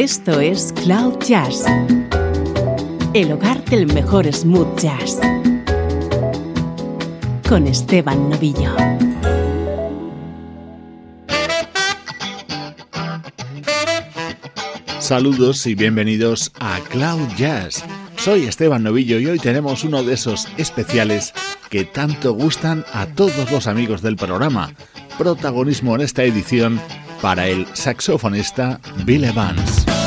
Esto es Cloud Jazz, el hogar del mejor smooth jazz, con Esteban Novillo. Saludos y bienvenidos a Cloud Jazz. Soy Esteban Novillo y hoy tenemos uno de esos especiales que tanto gustan a todos los amigos del programa. Protagonismo en esta edición para el saxofonista Bill Evans.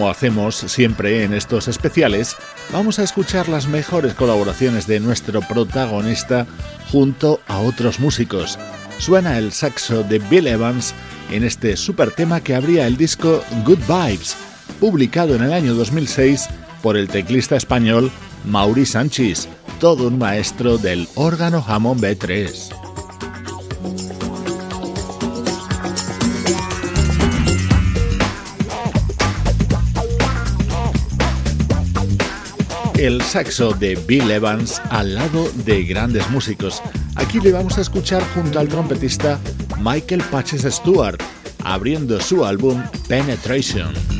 Como hacemos siempre en estos especiales, vamos a escuchar las mejores colaboraciones de nuestro protagonista junto a otros músicos. Suena el saxo de Bill Evans en este super tema que abría el disco Good Vibes, publicado en el año 2006 por el teclista español Mauri Sánchez, todo un maestro del órgano Hammond B3. El saxo de Bill Evans al lado de grandes músicos. Aquí le vamos a escuchar junto al trompetista Michael Patches Stewart, abriendo su álbum Penetration.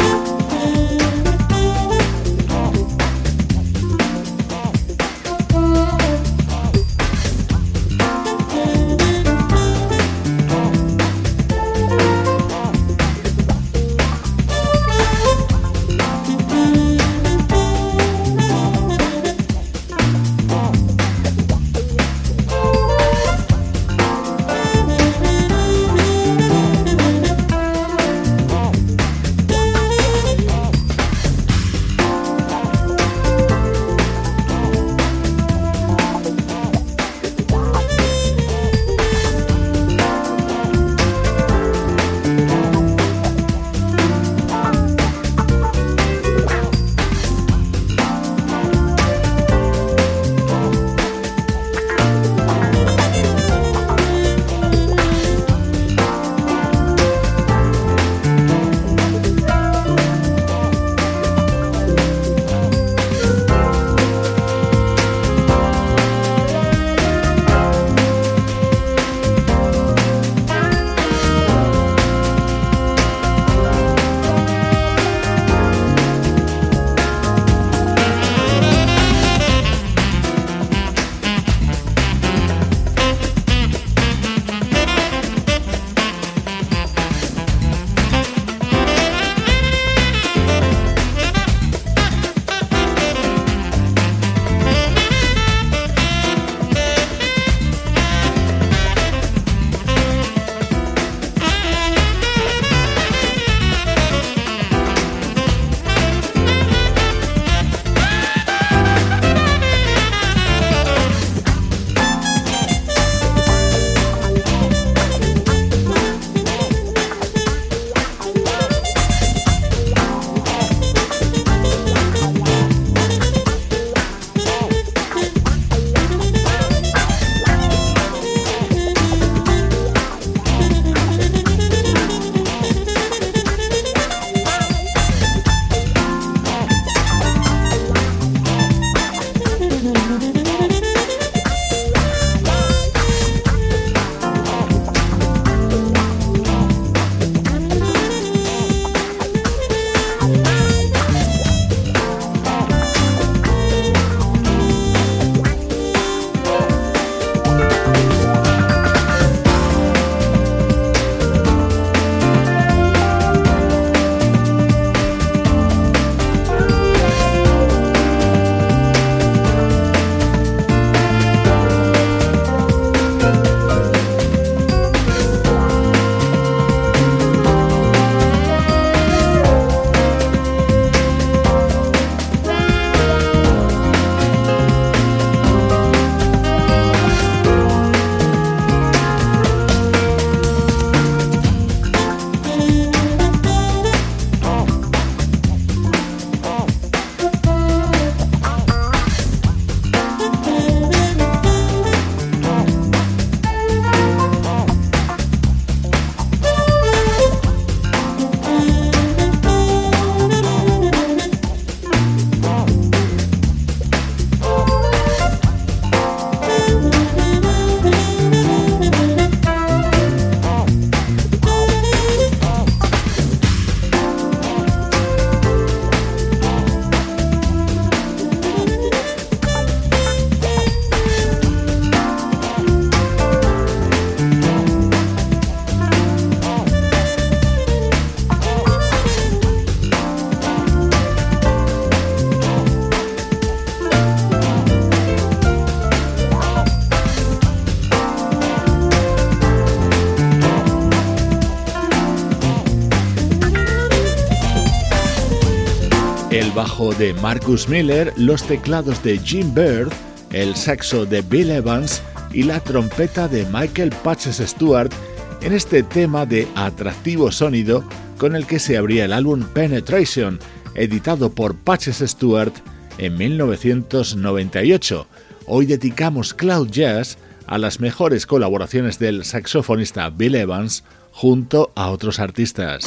Bajo de Marcus Miller, los teclados de Jim Bird, el saxo de Bill Evans y la trompeta de Michael Patches Stewart en este tema de atractivo sonido con el que se abría el álbum Penetration, editado por Patches Stewart en 1998. Hoy dedicamos Cloud Jazz a las mejores colaboraciones del saxofonista Bill Evans junto a otros artistas.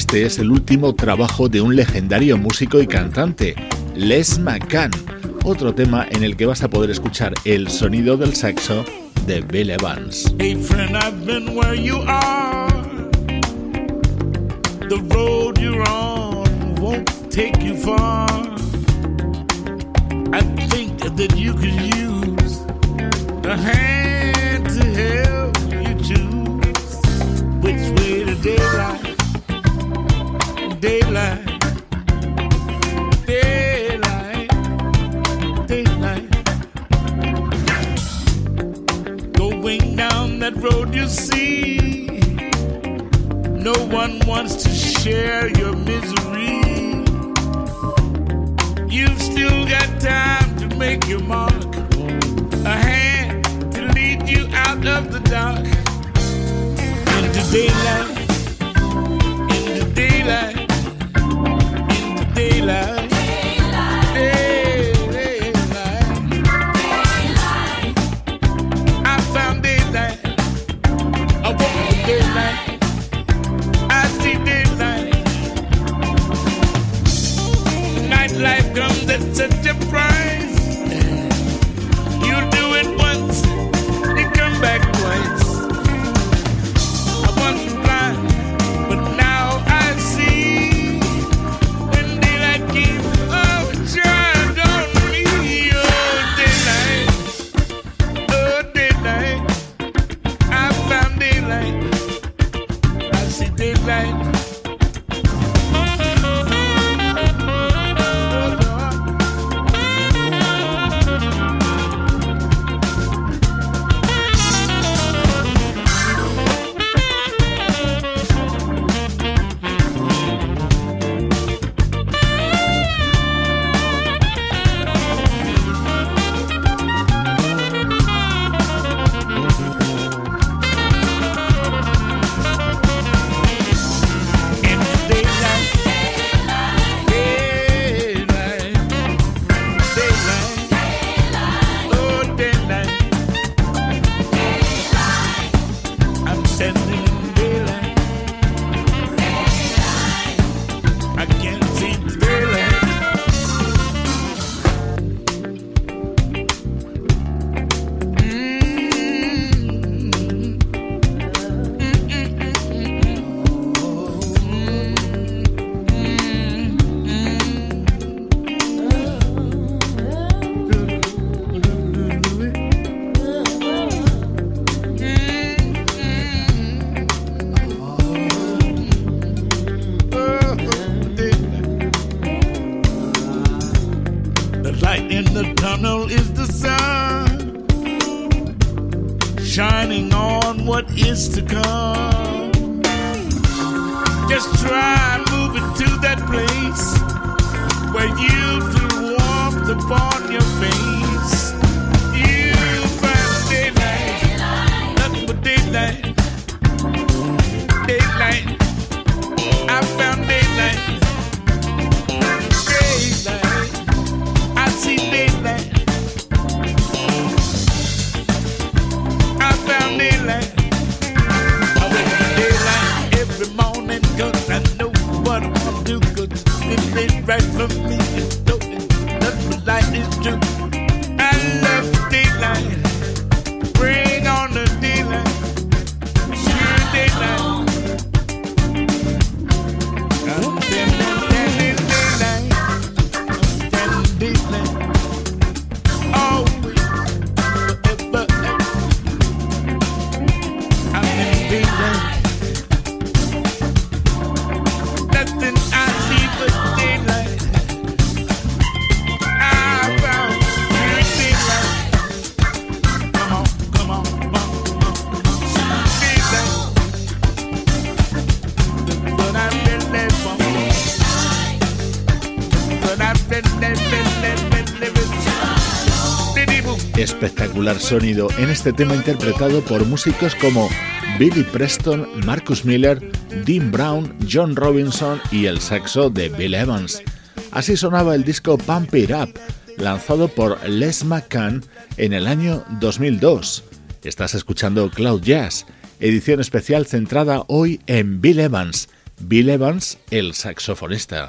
Este es el último trabajo de un legendario músico y cantante, Les McCann, otro tema en el que vas a poder escuchar el sonido del saxo de Bill Evans. Hey friend, I've been where you are. The road you're on won't take you far. I think that you could use a hand daylight, daylight, daylight. Going down that road you see, no one wants to share your misery. You've still got time to make your mark, a hand to lead you out of the dark. Into daylight, into daylight Love. Sonido en este tema interpretado por músicos como Billy Preston, Marcus Miller, Dean Brown, John Robinson y el saxo de Bill Evans. Así sonaba el disco Pump It Up, lanzado por Les McCann en el año 2002. Estás escuchando Cloud Jazz, edición especial centrada hoy en Bill Evans. Bill Evans, el saxofonista.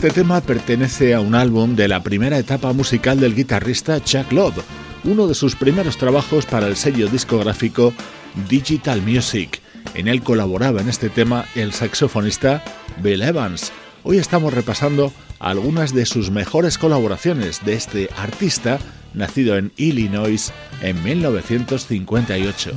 Este tema pertenece a un álbum de la primera etapa musical del guitarrista Chuck Love, uno de sus primeros trabajos para el sello discográfico Digital Music. En él colaboraba en este tema el saxofonista Bill Evans. Hoy estamos repasando algunas de sus mejores colaboraciones de este artista nacido en Illinois en 1958.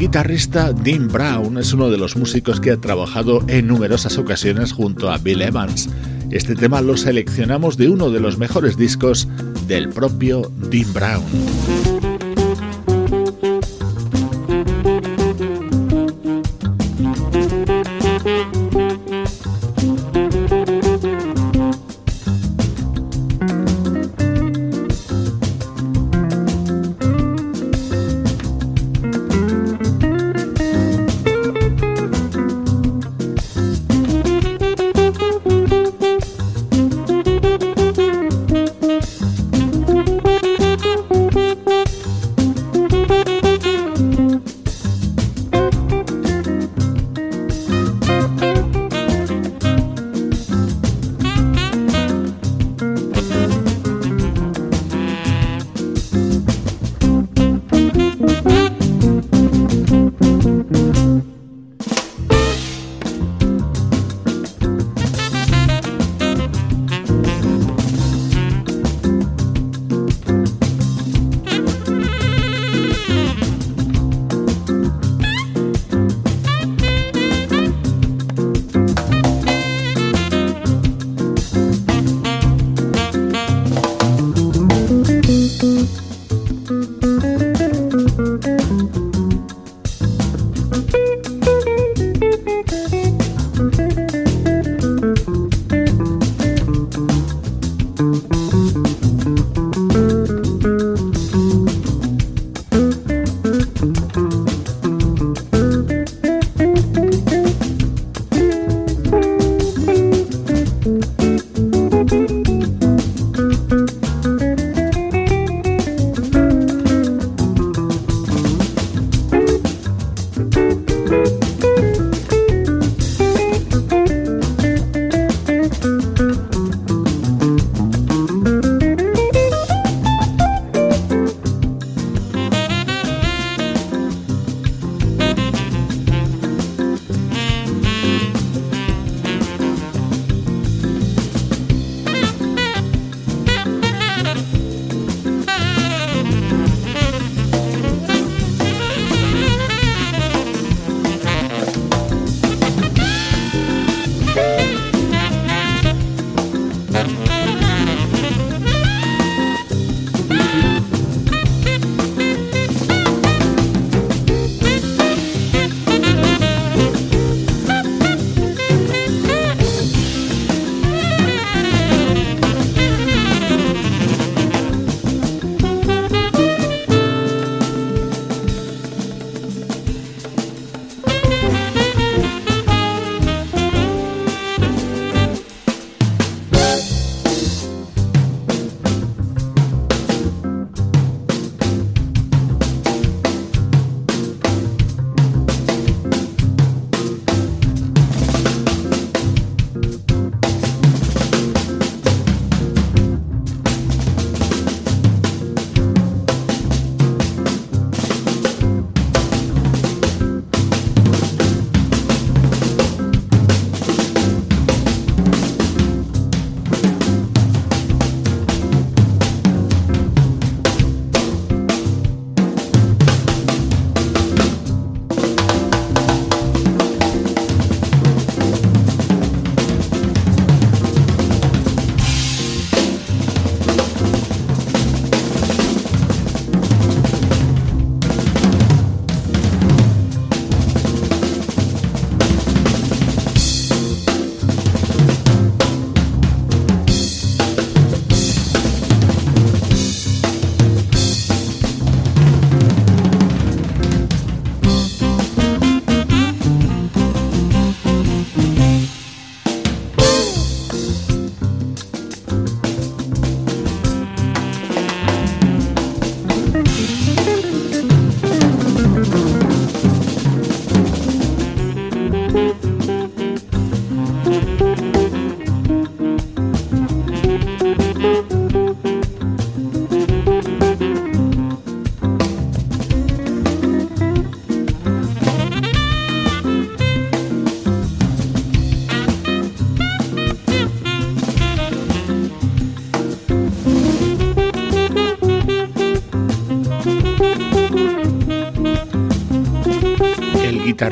Guitarrista Dean Brown es uno de los músicos que ha trabajado en numerosas ocasiones junto a Bill Evans. Este tema lo seleccionamos de uno de los mejores discos del propio Dean Brown.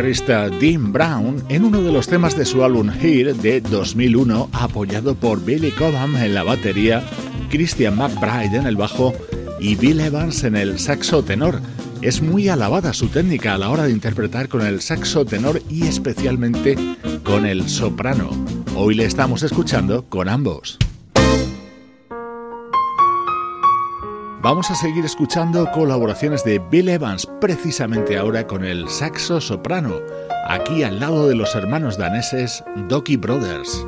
Dean Brown en uno de los temas de su álbum Here de 2001, apoyado por Billy Cobham en la batería, Christian McBride en el bajo y Bill Evans en el saxo tenor. Es muy alabada su técnica a la hora de interpretar con el saxo tenor y especialmente con el soprano. Hoy le estamos escuchando con ambos. Vamos a seguir escuchando colaboraciones de Bill Evans precisamente ahora con el saxo soprano, aquí al lado de los hermanos daneses Doki Brothers.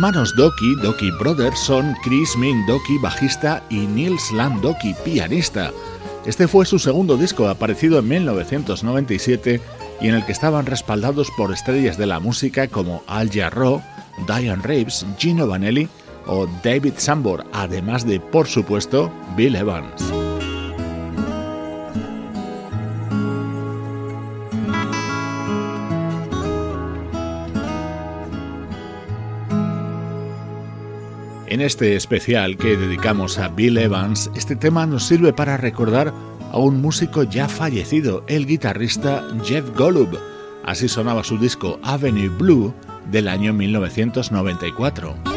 Hermanos Doki, Doki Brothers, son Chris Min Doki, bajista, y Nils Land Doki, pianista. Este fue su segundo disco, aparecido en 1997, y en el que estaban respaldados por estrellas de la música como Al Jarreau, Diane Reeves, Gino Vanelli o David Sambor, además de, por supuesto, Bill Evans. En este especial que dedicamos a Bill Evans, este tema nos sirve para recordar a un músico ya fallecido, el guitarrista Jeff Golub. Así sonaba su disco Avenue Blue del año 1994.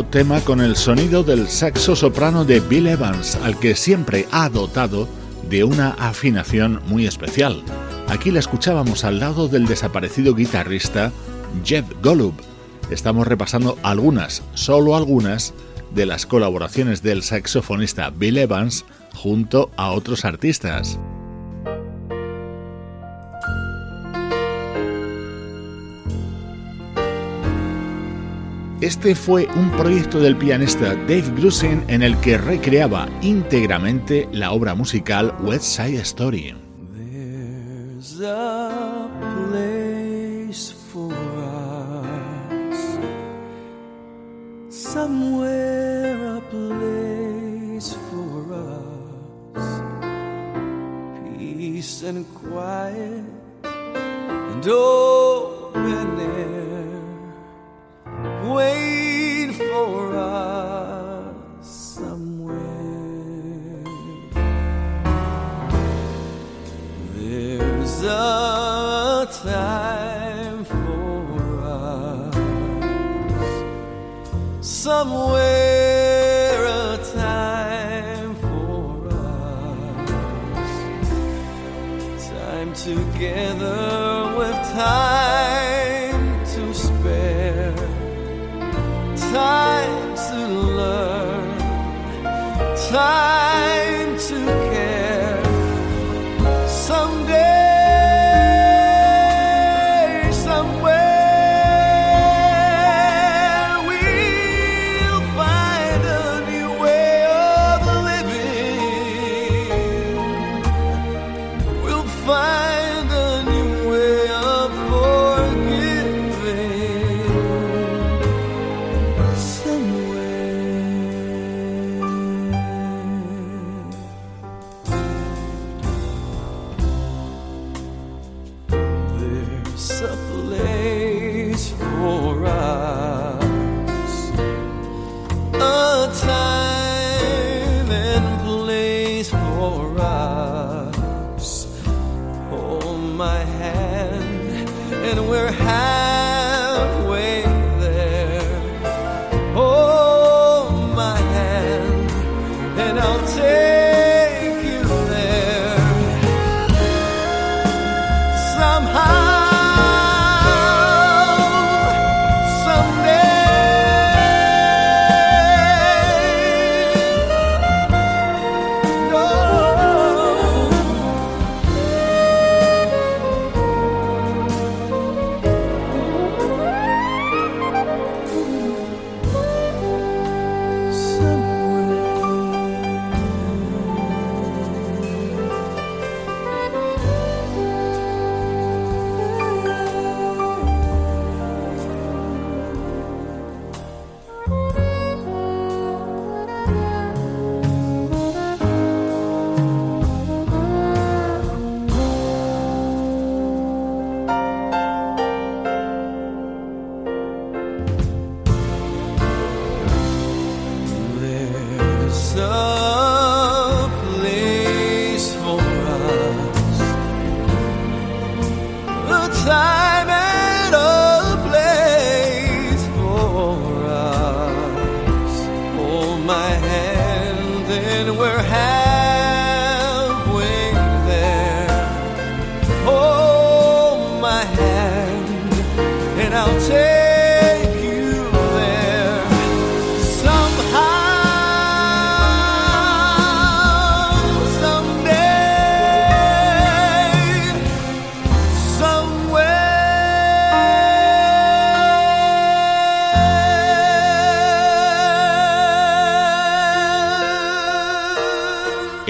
Tema con el sonido del saxo soprano de Bill Evans, al que siempre ha dotado de una afinación muy especial. Aquí la escuchábamos al lado del desaparecido guitarrista Jeff Golub. Estamos repasando algunas, solo algunas, de las colaboraciones del saxofonista Bill Evans junto a otros artistas. Este fue un proyecto del pianista Dave Grusin en el que recreaba íntegramente la obra musical West Side Story. somewhere a place for us, peace and quiet and. Wait for us somewhere. There's a time for us somewhere,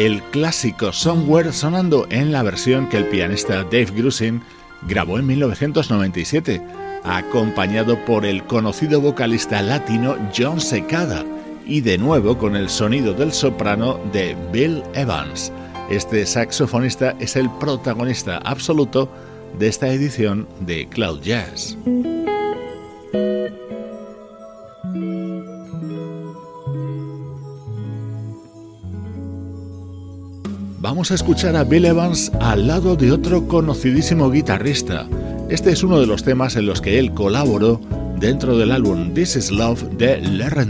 El clásico Somewhere sonando en la versión que el pianista Dave Grusin grabó en 1997, acompañado por el conocido vocalista latino John Secada y de nuevo con el sonido del soprano de Bill Evans. Este saxofonista es el protagonista absoluto de esta edición de Cloud Jazz. Vamos a escuchar a Bill Evans al lado de otro conocidísimo guitarrista. Este es uno de los temas en los que él colaboró dentro del álbum This Is Love de Larry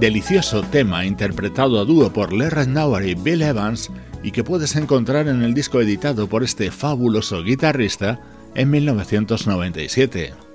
delicioso tema interpretado a dúo por Larry Nauer y Bill Evans y que puedes encontrar en el disco editado por este fabuloso guitarrista en 1997.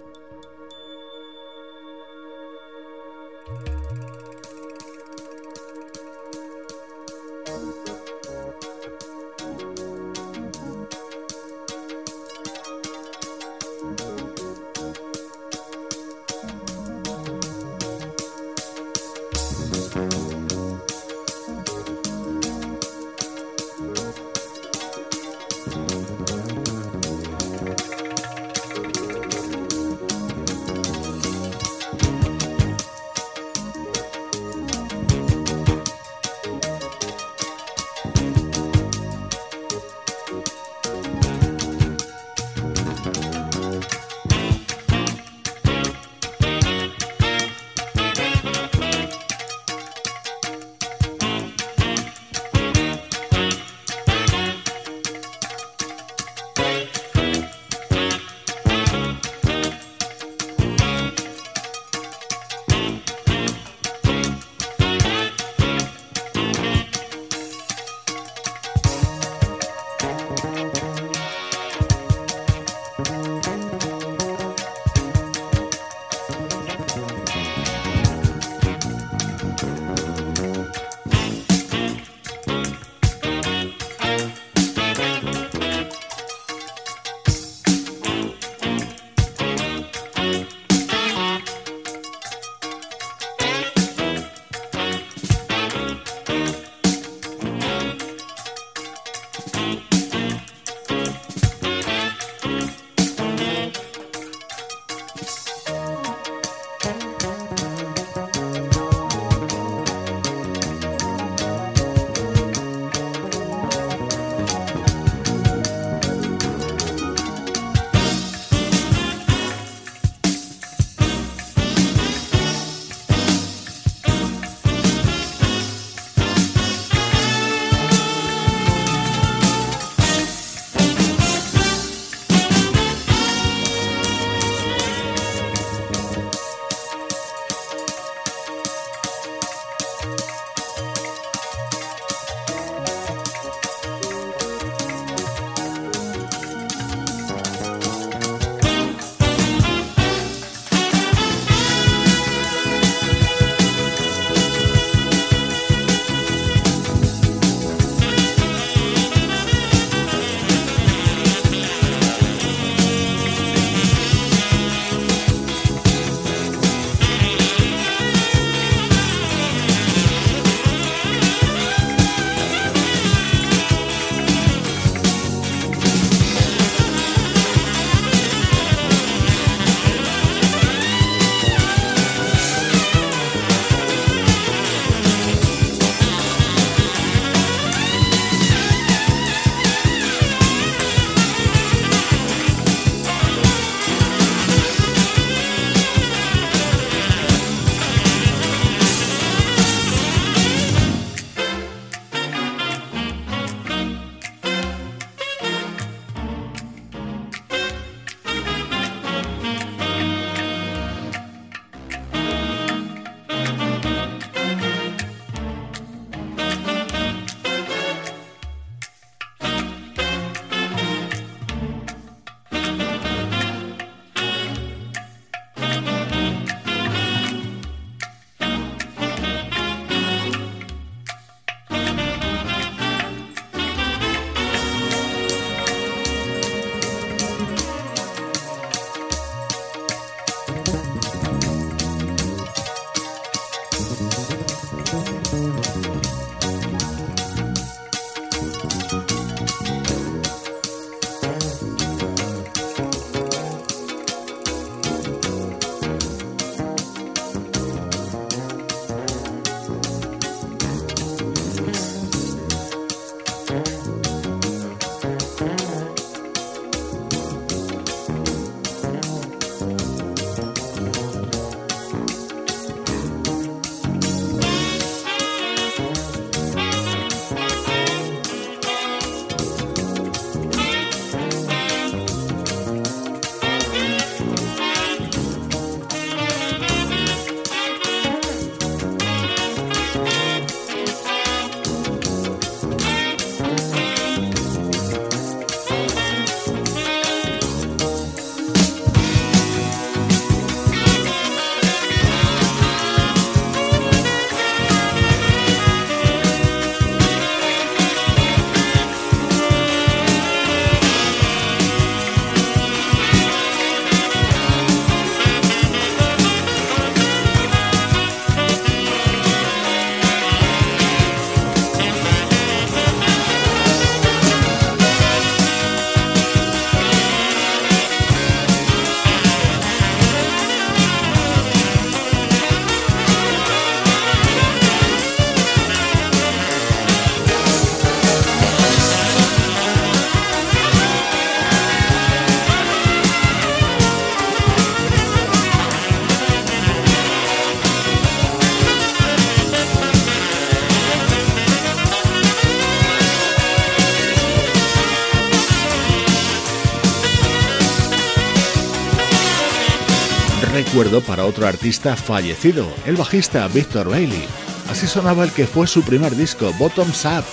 Recuerdo para otro artista fallecido, el bajista Victor Bailey. Así sonaba el que fue su primer disco, Bottoms Up,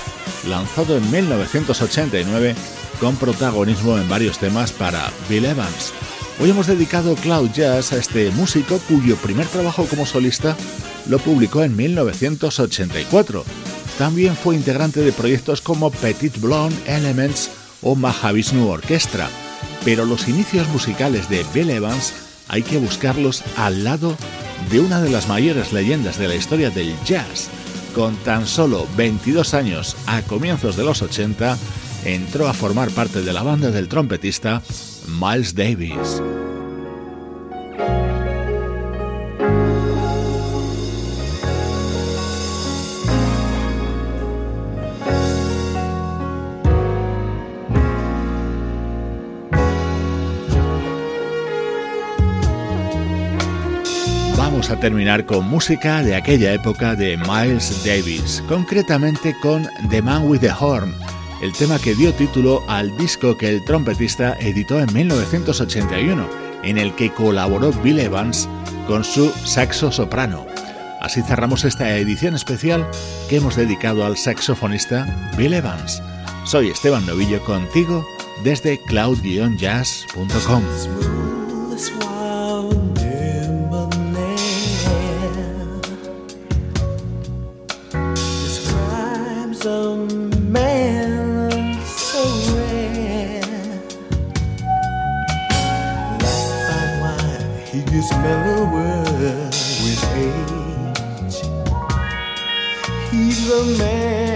lanzado en 1989 con protagonismo en varios temas para Bill Evans. Hoy hemos dedicado Cloud Jazz a este músico cuyo primer trabajo como solista lo publicó en 1984. También fue integrante de proyectos como Petit Blonde Elements o Mahavishnu Orchestra, pero los inicios musicales de Bill Evans hay que buscarlos al lado de una de las mayores leyendas de la historia del jazz. Con tan solo 22 años a comienzos de los 80, entró a formar parte de la banda del trompetista Miles Davis. A terminar con música de aquella época de Miles Davis, concretamente con The Man with the Horn, el tema que dio título al disco que el trompetista editó en 1981, en el que colaboró Bill Evans con su saxo soprano. Así cerramos esta edición especial que hemos dedicado al saxofonista Bill Evans. Soy Esteban Novillo contigo desde cloud-jazz.com. the man.